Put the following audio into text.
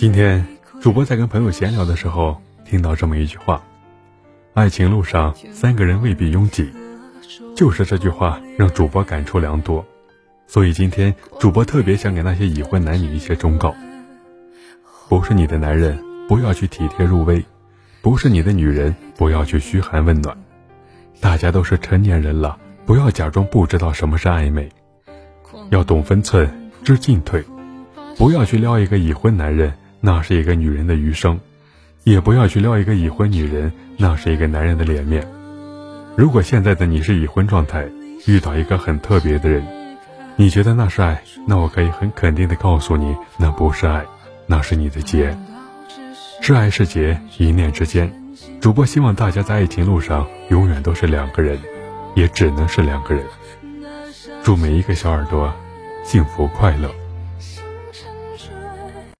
今天主播在跟朋友闲聊的时候，听到这么一句话：“爱情路上三个人未必拥挤。”就是这句话让主播感触良多，所以今天主播特别想给那些已婚男女一些忠告：不是你的男人，不要去体贴入微；不是你的女人，不要去嘘寒问暖。大家都是成年人了，不要假装不知道什么是暧昧，要懂分寸，知进退。不要去撩一个已婚男人，那是一个女人的余生；也不要去撩一个已婚女人，那是一个男人的脸面。如果现在的你是已婚状态，遇到一个很特别的人，你觉得那是爱，那我可以很肯定的告诉你，那不是爱，那是你的劫。是爱是劫，一念之间。主播希望大家在爱情路上永远都是两个人，也只能是两个人。祝每一个小耳朵幸福快乐。